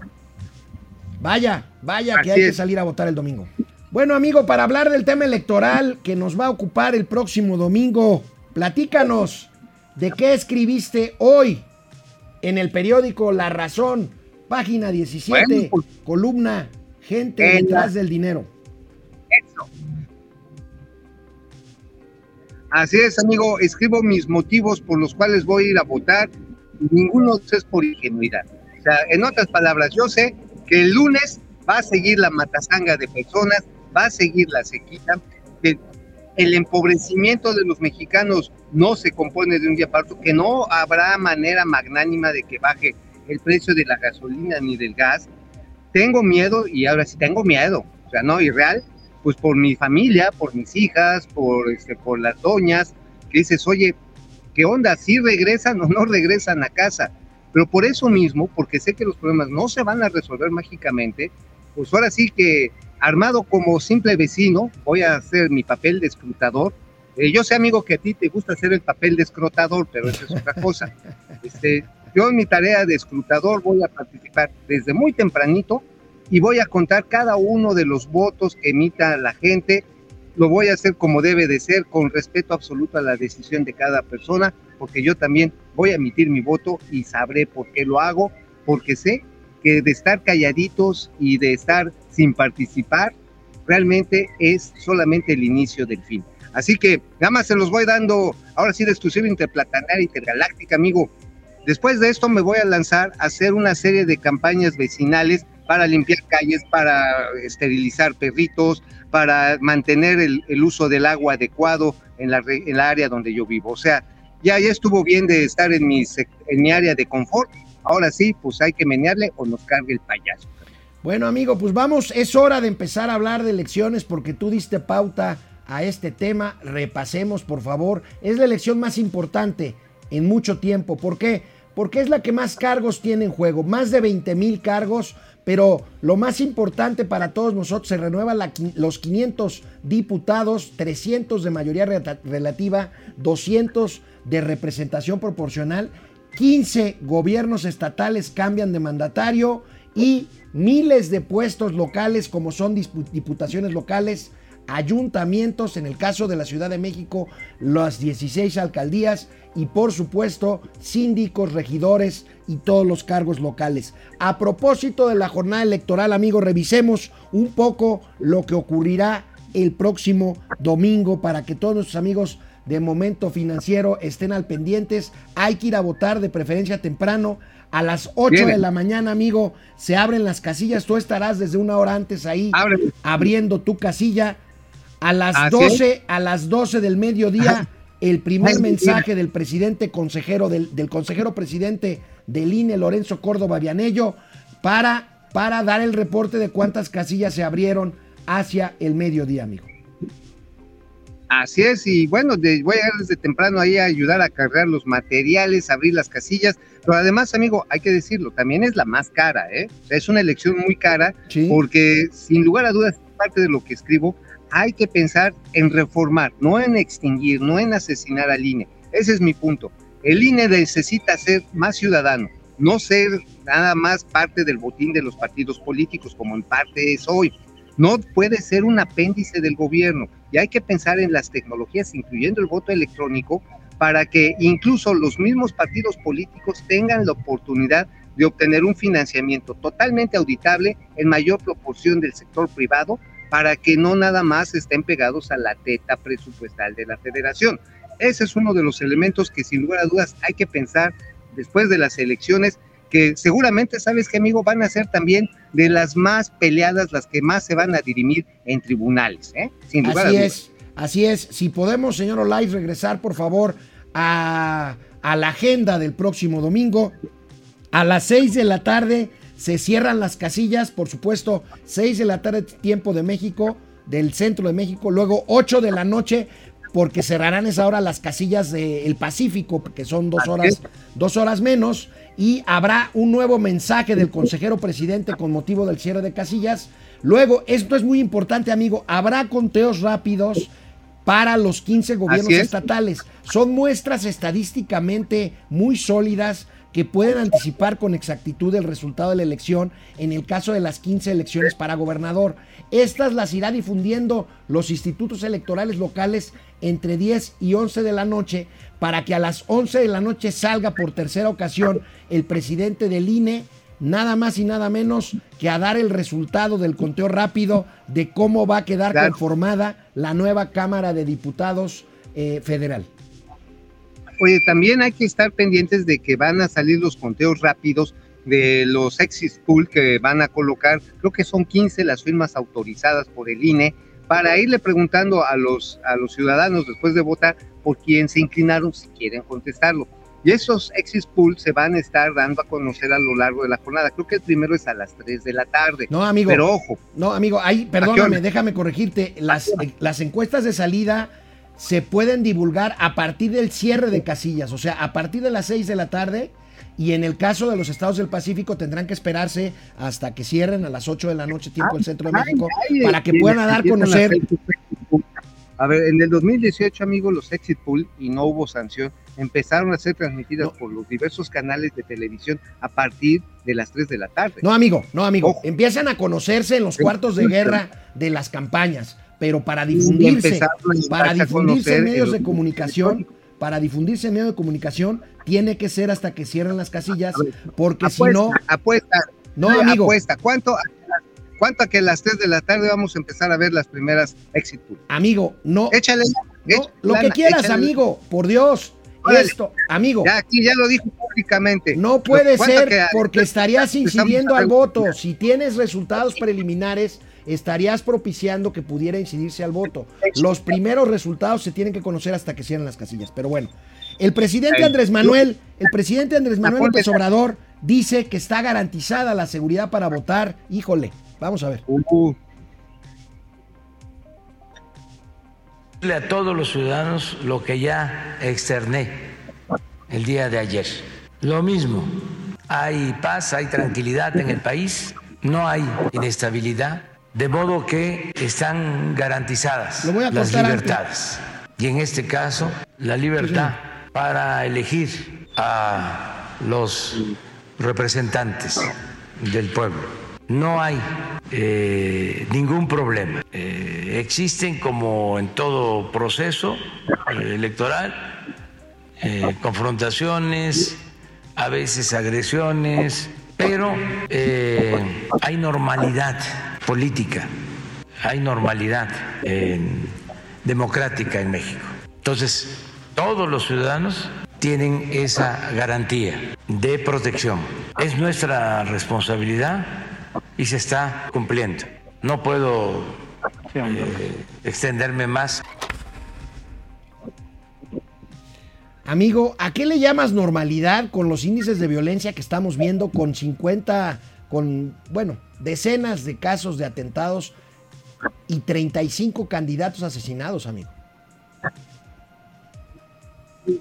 Vaya, vaya que hay que salir a votar el domingo. Bueno, amigo, para hablar del tema electoral que nos va a ocupar el próximo domingo, platícanos de qué escribiste hoy en el periódico La Razón, página 17, pues, columna Gente detrás del dinero. Eso. Así es, amigo, escribo mis motivos por los cuales voy a ir a votar. Ninguno es por ingenuidad. O sea, en otras palabras, yo sé que el lunes va a seguir la matazanga de personas, va a seguir la sequía, que el empobrecimiento de los mexicanos no se compone de un día para otro, que no habrá manera magnánima de que baje el precio de la gasolina ni del gas. tengo miedo y ahora sí tengo miedo, o sea, no, irreal, pues por mi familia, por mis hijas, por, este, por las doñas, que dices, oye, ¿qué onda? ¿Sí regresan o no regresan a casa? Pero por eso mismo, porque sé que los problemas no se van a resolver mágicamente, pues ahora sí que armado como simple vecino, voy a hacer mi papel de escrutador. Eh, yo sé, amigo, que a ti te gusta hacer el papel de escrutador, pero eso es otra cosa. Este, yo en mi tarea de escrutador voy a participar desde muy tempranito y voy a contar cada uno de los votos que emita la gente. Lo voy a hacer como debe de ser, con respeto absoluto a la decisión de cada persona, porque yo también voy a emitir mi voto y sabré por qué lo hago, porque sé que de estar calladitos y de estar sin participar, realmente es solamente el inicio del fin. Así que nada más se los voy dando, ahora sí, de exclusiva interplatanaria, intergaláctica, amigo. Después de esto me voy a lanzar a hacer una serie de campañas vecinales para limpiar calles, para esterilizar perritos, para mantener el, uso del agua adecuado en la, en la área donde yo vivo. O sea, ya, ya estuvo bien de estar en mi, en mi área de confort, ahora sí, pues hay que menearle o nos cargue el payaso. Bueno, amigo, pues vamos, es hora de empezar a hablar de elecciones porque tú diste pauta a este tema. Repasemos, por favor. Es la elección más importante en mucho tiempo. ¿Por qué? Porque es la que más cargos tiene en juego, más de 20 mil cargos, pero lo más importante para todos nosotros, se renuevan los 500 diputados, 300 de mayoría relativa, 200 de representación proporcional, 15 gobiernos estatales cambian de mandatario y miles de puestos locales como son diputaciones locales, ayuntamientos, en el caso de la Ciudad de México, las 16 alcaldías y por supuesto síndicos, regidores y todos los cargos locales. A propósito de la jornada electoral, amigos, revisemos un poco lo que ocurrirá el próximo domingo para que todos nuestros amigos de momento financiero estén al pendientes. Hay que ir a votar de preferencia temprano. A las 8 de la mañana, amigo, se abren las casillas. Tú estarás desde una hora antes ahí abriendo tu casilla. A las 12, a las 12 del mediodía, el primer mensaje del presidente consejero, del, del, consejero presidente del INE, Lorenzo Córdoba Vianello, para, para dar el reporte de cuántas casillas se abrieron hacia el mediodía, amigo. Así es, y bueno, voy a llegar desde temprano ahí a ayudar a cargar los materiales, abrir las casillas, pero además, amigo, hay que decirlo, también es la más cara, ¿eh? Es una elección muy cara, porque sin lugar a dudas, parte de lo que escribo, hay que pensar en reformar, no en extinguir, no en asesinar al INE. Ese es mi punto. El INE necesita ser más ciudadano, no ser nada más parte del botín de los partidos políticos, como en parte es hoy. No puede ser un apéndice del gobierno y hay que pensar en las tecnologías, incluyendo el voto electrónico, para que incluso los mismos partidos políticos tengan la oportunidad de obtener un financiamiento totalmente auditable en mayor proporción del sector privado para que no nada más estén pegados a la teta presupuestal de la federación. Ese es uno de los elementos que sin lugar a dudas hay que pensar después de las elecciones que seguramente, ¿sabes que amigo? Van a ser también de las más peleadas, las que más se van a dirimir en tribunales, ¿eh? Sin lugar así es, así es. Si podemos, señor Olay, regresar, por favor, a, a la agenda del próximo domingo. A las 6 de la tarde se cierran las casillas, por supuesto, 6 de la tarde, tiempo de México, del centro de México. Luego, 8 de la noche, porque cerrarán esa hora las casillas del Pacífico, que son dos horas, dos horas menos y habrá un nuevo mensaje del consejero presidente con motivo del cierre de casillas. Luego, esto es muy importante, amigo, habrá conteos rápidos para los 15 gobiernos estatales. Son muestras estadísticamente muy sólidas que pueden anticipar con exactitud el resultado de la elección en el caso de las 15 elecciones para gobernador. Estas las irá difundiendo los institutos electorales locales entre 10 y 11 de la noche para que a las 11 de la noche salga por tercera ocasión el presidente del INE, nada más y nada menos que a dar el resultado del conteo rápido de cómo va a quedar conformada la nueva Cámara de Diputados eh, Federal. Oye, también hay que estar pendientes de que van a salir los conteos rápidos de los exit pool que van a colocar, creo que son 15 las firmas autorizadas por el INE, para irle preguntando a los, a los ciudadanos después de votar por quién se inclinaron, si quieren contestarlo. Y esos exit pool se van a estar dando a conocer a lo largo de la jornada. Creo que el primero es a las 3 de la tarde. No, amigo. Pero ojo. No, amigo, ahí, perdóname, déjame corregirte. Las, las encuestas de salida se pueden divulgar a partir del cierre de casillas, o sea, a partir de las 6 de la tarde. Y en el caso de los estados del Pacífico tendrán que esperarse hasta que cierren a las 8 de la noche, tiempo del centro de México, para que puedan dar a conocer. A ver, en el 2018, amigos, los exit pool y no hubo sanción, empezaron a ser transmitidas por los diversos canales de televisión a partir de las 3 de la tarde. No, amigo, no, amigo. Empiezan a conocerse en los cuartos de guerra de las campañas, pero para difundirse, para difundirse en medios de comunicación, para difundirse en medios de comunicación, tiene que ser hasta que cierren las casillas, porque si no... Apuesta, no, amigo. Apuesta, ¿cuánto, ¿Cuánto a que a las 3 de la tarde vamos a empezar a ver las primeras exit pool? Amigo, no. Échale. No, lo que quieras, amigo, por Dios. Esto, amigo. Ya aquí ya lo dijo públicamente. No puede ser porque estarías incidiendo al voto. Si tienes resultados preliminares, estarías propiciando que pudiera incidirse al voto. Los primeros resultados se tienen que conocer hasta que cierren las casillas. Pero bueno, el presidente Andrés Manuel, el presidente Andrés Manuel López Obrador dice que está garantizada la seguridad para votar. Híjole, vamos a ver. A todos los ciudadanos lo que ya externé el día de ayer. Lo mismo, hay paz, hay tranquilidad en el país, no hay inestabilidad, de modo que están garantizadas las libertades. Y en este caso, la libertad para elegir a los representantes del pueblo no hay eh, ningún problema. Eh, existen, como en todo proceso eh, electoral, confrontaciones, a veces agresiones, pero hay normalidad política, hay normalidad democrática en México. Entonces, todos los ciudadanos tienen esa garantía de protección. Es nuestra responsabilidad y se está cumpliendo. No puedo eh, extenderme más. Amigo, ¿a qué le llamas normalidad con los índices de violencia que estamos viendo con 50, con, bueno, decenas de casos de atentados y 35 candidatos asesinados, amigo?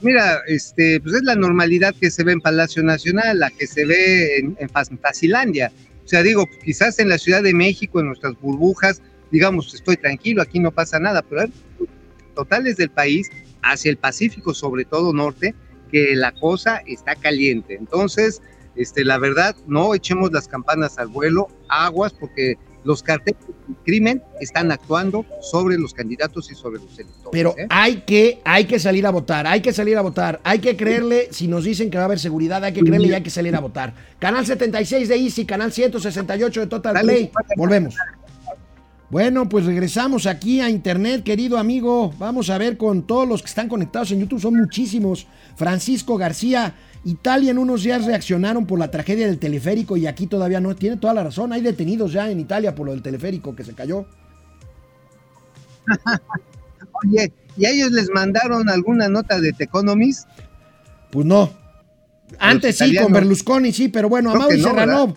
Mira, este, pues es la normalidad que se ve en Palacio Nacional, la que se ve en, en. O sea, digo, quizás en la Ciudad de México, en nuestras burbujas, digamos, estoy tranquilo, aquí no pasa nada, pero totales del país, hacia el Pacífico, sobre todo norte, que la cosa está caliente. Entonces, este, la verdad, no echemos las campanas al vuelo, aguas, porque los carteles del crimen están actuando sobre los candidatos y sobre los electores. Pero ¿eh? hay, que, hay que salir a votar, hay que salir a votar, hay que creerle, si nos dicen que va a haber seguridad, hay que creerle y hay que salir a votar. Canal 76 de Easy, canal 168 de Total Play. Volvemos. Bueno, pues regresamos aquí a internet, querido amigo. Vamos a ver con todos los que están conectados en YouTube, son muchísimos. Francisco García, Italia en unos días reaccionaron por la tragedia del teleférico y aquí todavía no. Tiene toda la razón. Hay detenidos ya en Italia por lo del teleférico que se cayó. Oye, ¿y a ellos les mandaron alguna nota de The Economist? Pues no. Antes sí, con Berlusconi sí, pero bueno, a Mauri Serrano.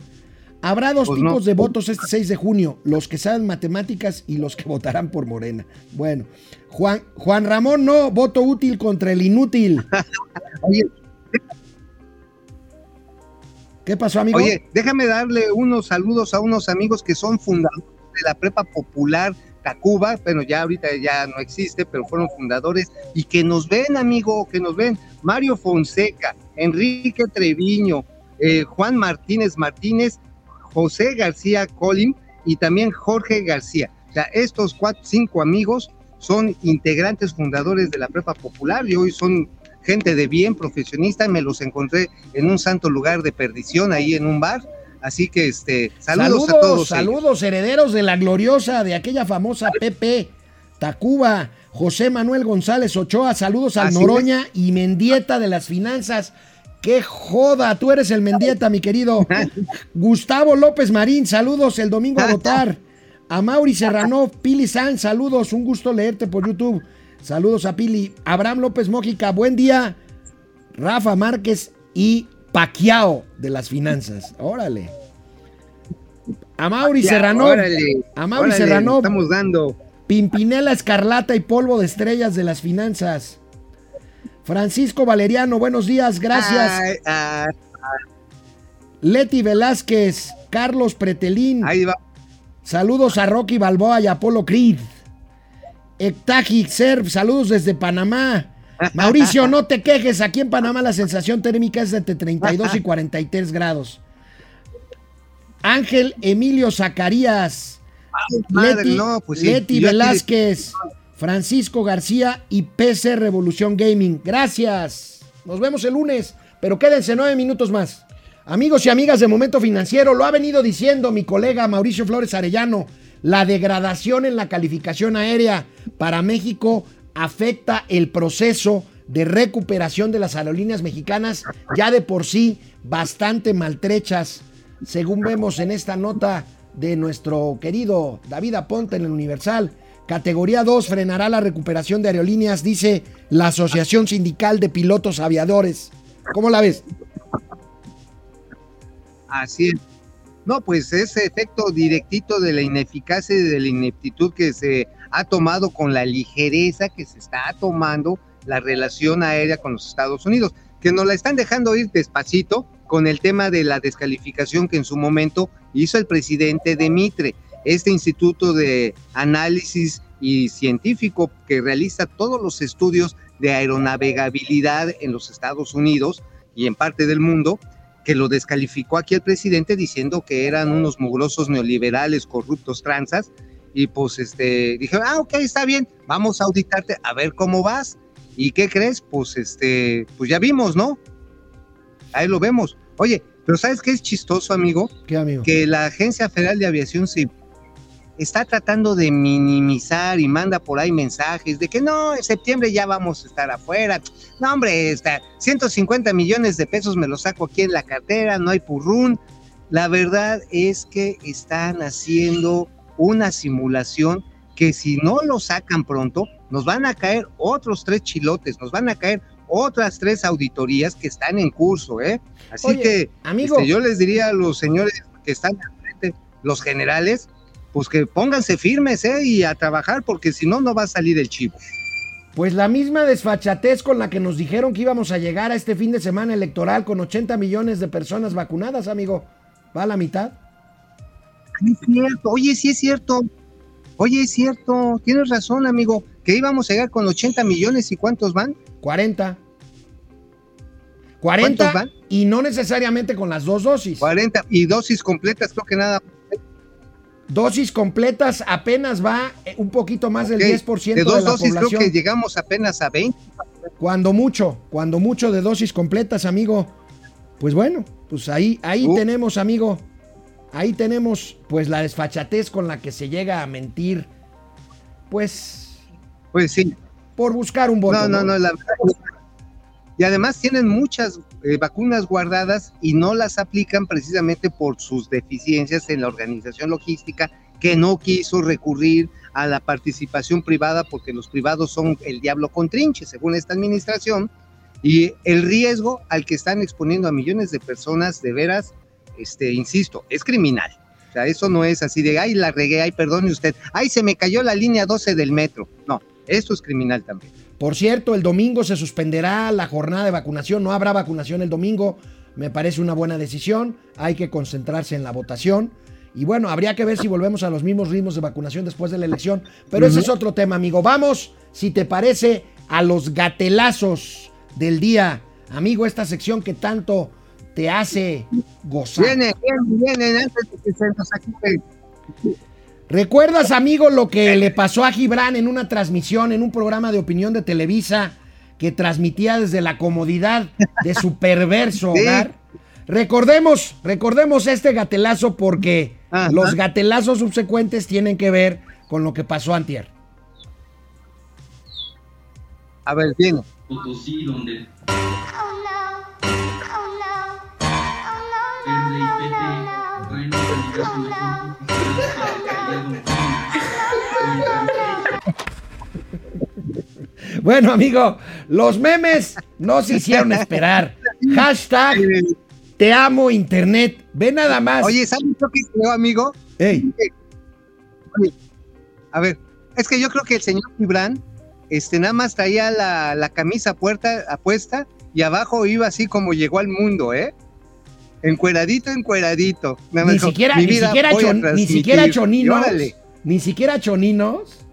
Habrá dos pues tipos de votos este 6 de junio, los que saben matemáticas y los que votarán por Morena. Bueno, Juan, Juan Ramón no, voto útil contra el inútil. Oye, ¿Qué pasó, amigo? Oye, déjame darle unos saludos a unos amigos que son fundadores de la prepa popular Tacuba, bueno, ya ahorita ya no existe, pero fueron fundadores y que nos ven, amigo, que nos ven. Mario Fonseca, Enrique Treviño, eh, Juan Martínez Martínez, José García Colín y también Jorge García. O sea, estos cuatro, cinco amigos son integrantes fundadores de la prepa popular y hoy son gente de bien, profesionista, me los encontré en un santo lugar de perdición ahí en un bar. Así que este, saludos, a todos. Saludos, herederos de la gloriosa, de aquella famosa PP, Tacuba, José Manuel González Ochoa, saludos al Noroña y Mendieta de las finanzas. ¡Qué joda! Tú eres el Mendieta, mi querido. Gustavo López Marín, saludos el domingo a votar. A Mauri Serrano, Pili San, saludos, un gusto leerte por YouTube. Saludos a Pili. Abraham López Mójica, buen día. Rafa Márquez y Paquiao de las finanzas. Órale. A Mauri Serrano. órale, A Mauri órale, Serrano. Estamos dando. Pimpinela Escarlata y Polvo de Estrellas de las Finanzas. Francisco Valeriano, buenos días, gracias. Ay, ay, Leti Velázquez, Carlos Pretelín, ahí va. saludos a Rocky Balboa y Apolo Creed. Ektaji Serv, saludos desde Panamá. Mauricio, no te quejes, aquí en Panamá la sensación térmica es de entre 32 y 43 grados. Ángel Emilio Zacarías, Madre, Leti, no, pues sí. Leti Velázquez, Francisco García y PC Revolución Gaming. Gracias. Nos vemos el lunes, pero quédense nueve minutos más. Amigos y amigas de Momento Financiero, lo ha venido diciendo mi colega Mauricio Flores Arellano, la degradación en la calificación aérea para México afecta el proceso de recuperación de las aerolíneas mexicanas, ya de por sí bastante maltrechas, según vemos en esta nota de nuestro querido David Aponte en el Universal. Categoría 2 frenará la recuperación de aerolíneas, dice la Asociación Sindical de Pilotos Aviadores. ¿Cómo la ves? Así es. No, pues ese efecto directito de la ineficacia y de la ineptitud que se ha tomado con la ligereza que se está tomando la relación aérea con los Estados Unidos, que nos la están dejando ir despacito con el tema de la descalificación que en su momento hizo el presidente de Mitre, este instituto de análisis y científico que realiza todos los estudios de aeronavegabilidad en los Estados Unidos y en parte del mundo, que lo descalificó aquí el presidente diciendo que eran unos mugrosos neoliberales, corruptos, tranzas, y pues este, dijeron, ah, ok, está bien, vamos a auditarte, a ver cómo vas, y qué crees, pues este, pues ya vimos, ¿no? Ahí lo vemos. Oye, pero ¿sabes qué es chistoso, amigo? ¿Qué amigo? Que la Agencia Federal de Aviación Civil está tratando de minimizar y manda por ahí mensajes de que no, en septiembre ya vamos a estar afuera. No, hombre, está 150 millones de pesos me los saco aquí en la cartera, no hay purrún. La verdad es que están haciendo una simulación que si no lo sacan pronto, nos van a caer otros tres chilotes, nos van a caer otras tres auditorías que están en curso, ¿eh? Así Oye, que amigo. este, yo les diría a los señores que están al frente, los generales, pues que pónganse firmes, ¿eh? Y a trabajar, porque si no, no va a salir el chivo. Pues la misma desfachatez con la que nos dijeron que íbamos a llegar a este fin de semana electoral con 80 millones de personas vacunadas, amigo. Va a la mitad. Es cierto, oye, sí es cierto. Oye, es cierto, tienes razón, amigo, que íbamos a llegar con 80 millones y cuántos van. 40. 40 ¿Cuántos van? y no necesariamente con las dos dosis. 40 y dosis completas, creo que nada. Dosis completas apenas va eh, un poquito más del Ok, 10% de de, dos la dosis creo que llegamos apenas a 20. Cuando mucho, cuando mucho de dosis completas, amigo. Pues bueno, pues ahí, ahí Uh. tenemos, amigo. Ahí tenemos, pues, la desfachatez con la que se llega a mentir. Pues, Pues sí, por buscar un voto. no, no, no, la verdad. Y además tienen muchas eh, vacunas guardadas y no las aplican precisamente por sus deficiencias en la organización logística que no quiso recurrir a la participación privada porque los privados son el diablo con trinche, según esta administración, y el riesgo al que están exponiendo a millones de personas, de veras, este, insisto, es criminal. O sea, eso no es así de, ay, la regué, ay, perdone usted, ay, se me cayó la línea 12 del metro. No, esto es criminal también. Por cierto, el domingo se suspenderá la jornada de vacunación. No habrá vacunación el domingo. Me parece una buena decisión. Hay que concentrarse en la votación. Y bueno, habría que ver si volvemos a los mismos ritmos de vacunación después de la elección. Pero ese es otro tema, amigo. Vamos, si te parece, a los gatelazos del día. Amigo, esta sección que tanto te hace gozar. Vienen, vienen, vienen antes de que se nos acabe. ¿Recuerdas, amigo, lo que le pasó a Gibran en una transmisión, en un programa de opinión de Televisa que transmitía desde la comodidad de su perverso Sí. hogar? Recordemos, recordemos este gatelazo porque Ajá. los gatelazos subsecuentes tienen que ver con lo que pasó antier. A ver, viene. Potosí, donde Oh no. Oh no. Oh no. Bueno, amigo, los memes no se hicieron esperar. Hashtag te amo internet. Ve nada más. Oye, ¿sabes lo que creo, amigo? Ey, Oye, a ver, es que yo creo que el señor Gibran, este, nada más traía la, la camisa puerta, apuesta y abajo iba así como llegó al mundo, ¿eh? Encueradito, encueradito. Nada más ni dijo, siquiera, "Mi ni siquiera, chon- ni transmitir". siquiera choninos. Ni siquiera choninos.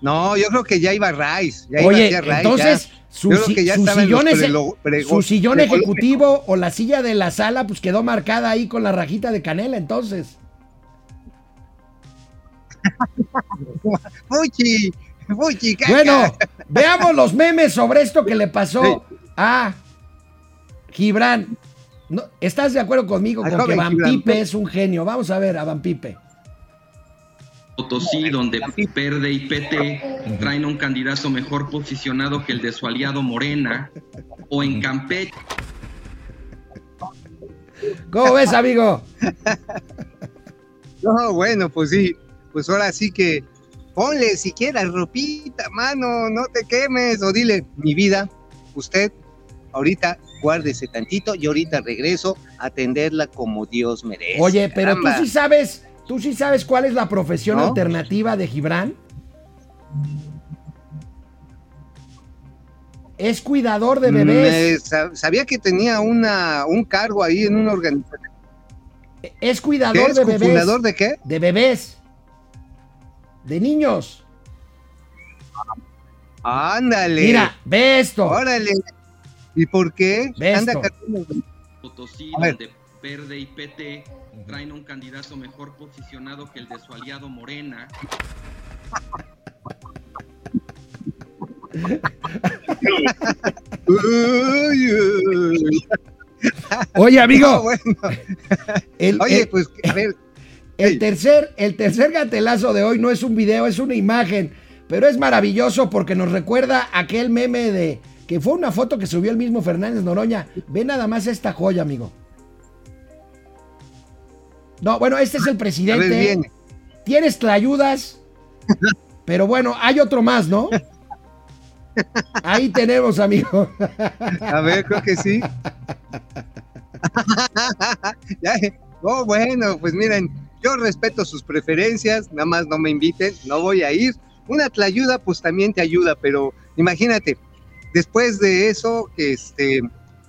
No, yo creo que ya iba Rice. Ya iba Oye, Rice, entonces, ya. su, Yo creo si- que ya su sillón, su sillón ejecutivo o la silla de la sala, pues quedó marcada ahí con la rajita de canela, entonces. Fuchi, Fuchi, caca. Bueno, veamos los memes sobre esto que le pasó a Gibran. No, ¿Estás de acuerdo conmigo Al con que Van Gibran. Pipe es un genio? Vamos a ver a Van Pipe. Potosí, donde Verde y PT traen un candidato mejor posicionado que el de su aliado Morena, o en Campeche, ¿Cómo ves, amigo? No, bueno, pues sí. Pues ahora sí que ponle siquiera ropita, mano, no te quemes. O dile, mi vida, usted ahorita guárdese tantito y ahorita regreso a atenderla como Dios merece. Oye, pero tú sí sabes, tú sí sabes cuál es la profesión ¿No? alternativa de Gibran. Es cuidador de bebés. Sa- sabía que tenía una, un cargo ahí en una organización. Es ¿Qué cuidador es? de bebés. ¿Fundador de qué? De bebés. De niños. Ándale. Mira, ve esto. Órale. ¿Y por qué? Ve Anda esto. Potosí, donde Verde y PT traen un candidato mejor posicionado que el de su aliado Morena, Uy, uy. Oye, No, amigo. bueno. el, Oye, el- pues, a ver, el tercer, el tercer gatelazo de hoy no es un video, es una imagen. Pero es maravilloso porque nos recuerda aquel meme de que fue una foto que subió el mismo Fernández Noroña. Ve nada más esta joya, amigo. No, bueno, este es el presidente. Tienes tlayudas. Pero bueno, hay otro más, ¿no? Ahí tenemos, amigo. A ver, creo que sí. Oh, bueno, pues miren, yo respeto sus preferencias, nada más no me inviten, no voy a ir. Una tlayuda, pues también te ayuda, pero imagínate, después de eso, este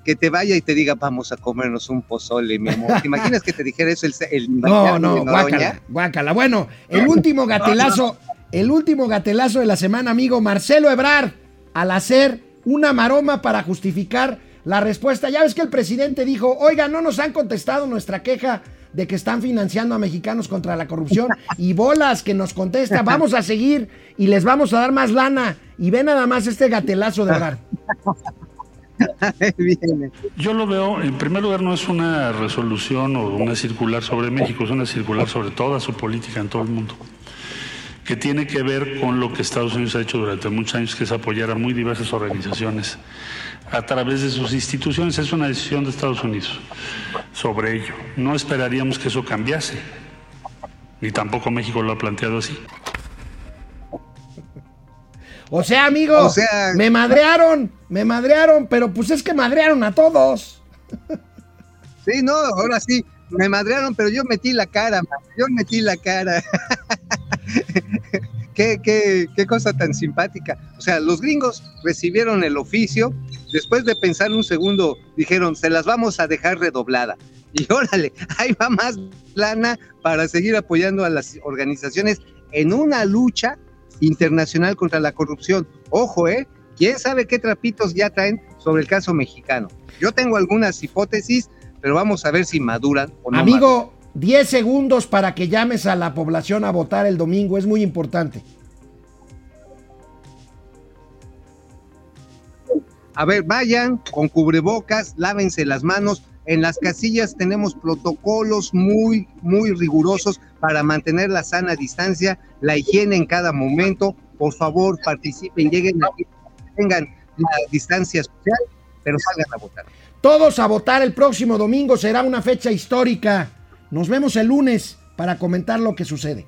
que te vaya y te diga, vamos a comernos un pozole, mi amor. ¿Te imaginas que te dijera eso el, el No, no, guácala, guácala. Bueno, el último gatelazo, el último gatelazo de la semana, amigo, Marcelo Ebrard, al hacer una maroma para justificar la respuesta. Ya ves que el presidente dijo, oiga, no nos han contestado nuestra queja de que están financiando a mexicanos contra la corrupción y bolas que nos contesta, vamos a seguir y les vamos a dar más lana. Y ve nada más este gatelazo de Ebrard. Yo lo veo, en primer lugar, no es una resolución o una circular sobre México, es una circular sobre toda su política en todo el mundo, que tiene que ver con lo que Estados Unidos ha hecho durante muchos años, que es apoyar a muy diversas organizaciones a través de sus instituciones. Es una decisión de Estados Unidos sobre ello. No esperaríamos que eso cambiase, ni tampoco México lo ha planteado así. O sea, amigo, O sea- me madrearon, me madrearon, pero pues es que madrearon a todos. Sí, no, ahora sí, me madrearon, pero yo metí la cara, man, yo metí la cara. qué, qué, qué cosa tan simpática. O sea, los gringos recibieron el oficio, después de pensar un segundo, dijeron, se las vamos a dejar redoblada. Y órale, ahí va más lana para seguir apoyando a las organizaciones en una lucha internacional contra la corrupción. Ojo, ¿eh? ¿Quién sabe qué trapitos ya traen sobre el caso mexicano? Yo tengo algunas hipótesis, pero vamos a ver si maduran o no. maduran. Amigo, 10 segundos para que llames a la población a votar el domingo, es muy importante. A ver, vayan con cubrebocas, lávense las manos. En las casillas tenemos protocolos muy, muy rigurosos para mantener la sana distancia, la higiene en cada momento. Por favor, participen, lleguen aquí, tengan la distancia social, pero salgan a votar. Todos a votar el próximo domingo será una fecha histórica. Nos vemos el lunes para comentar lo que sucede.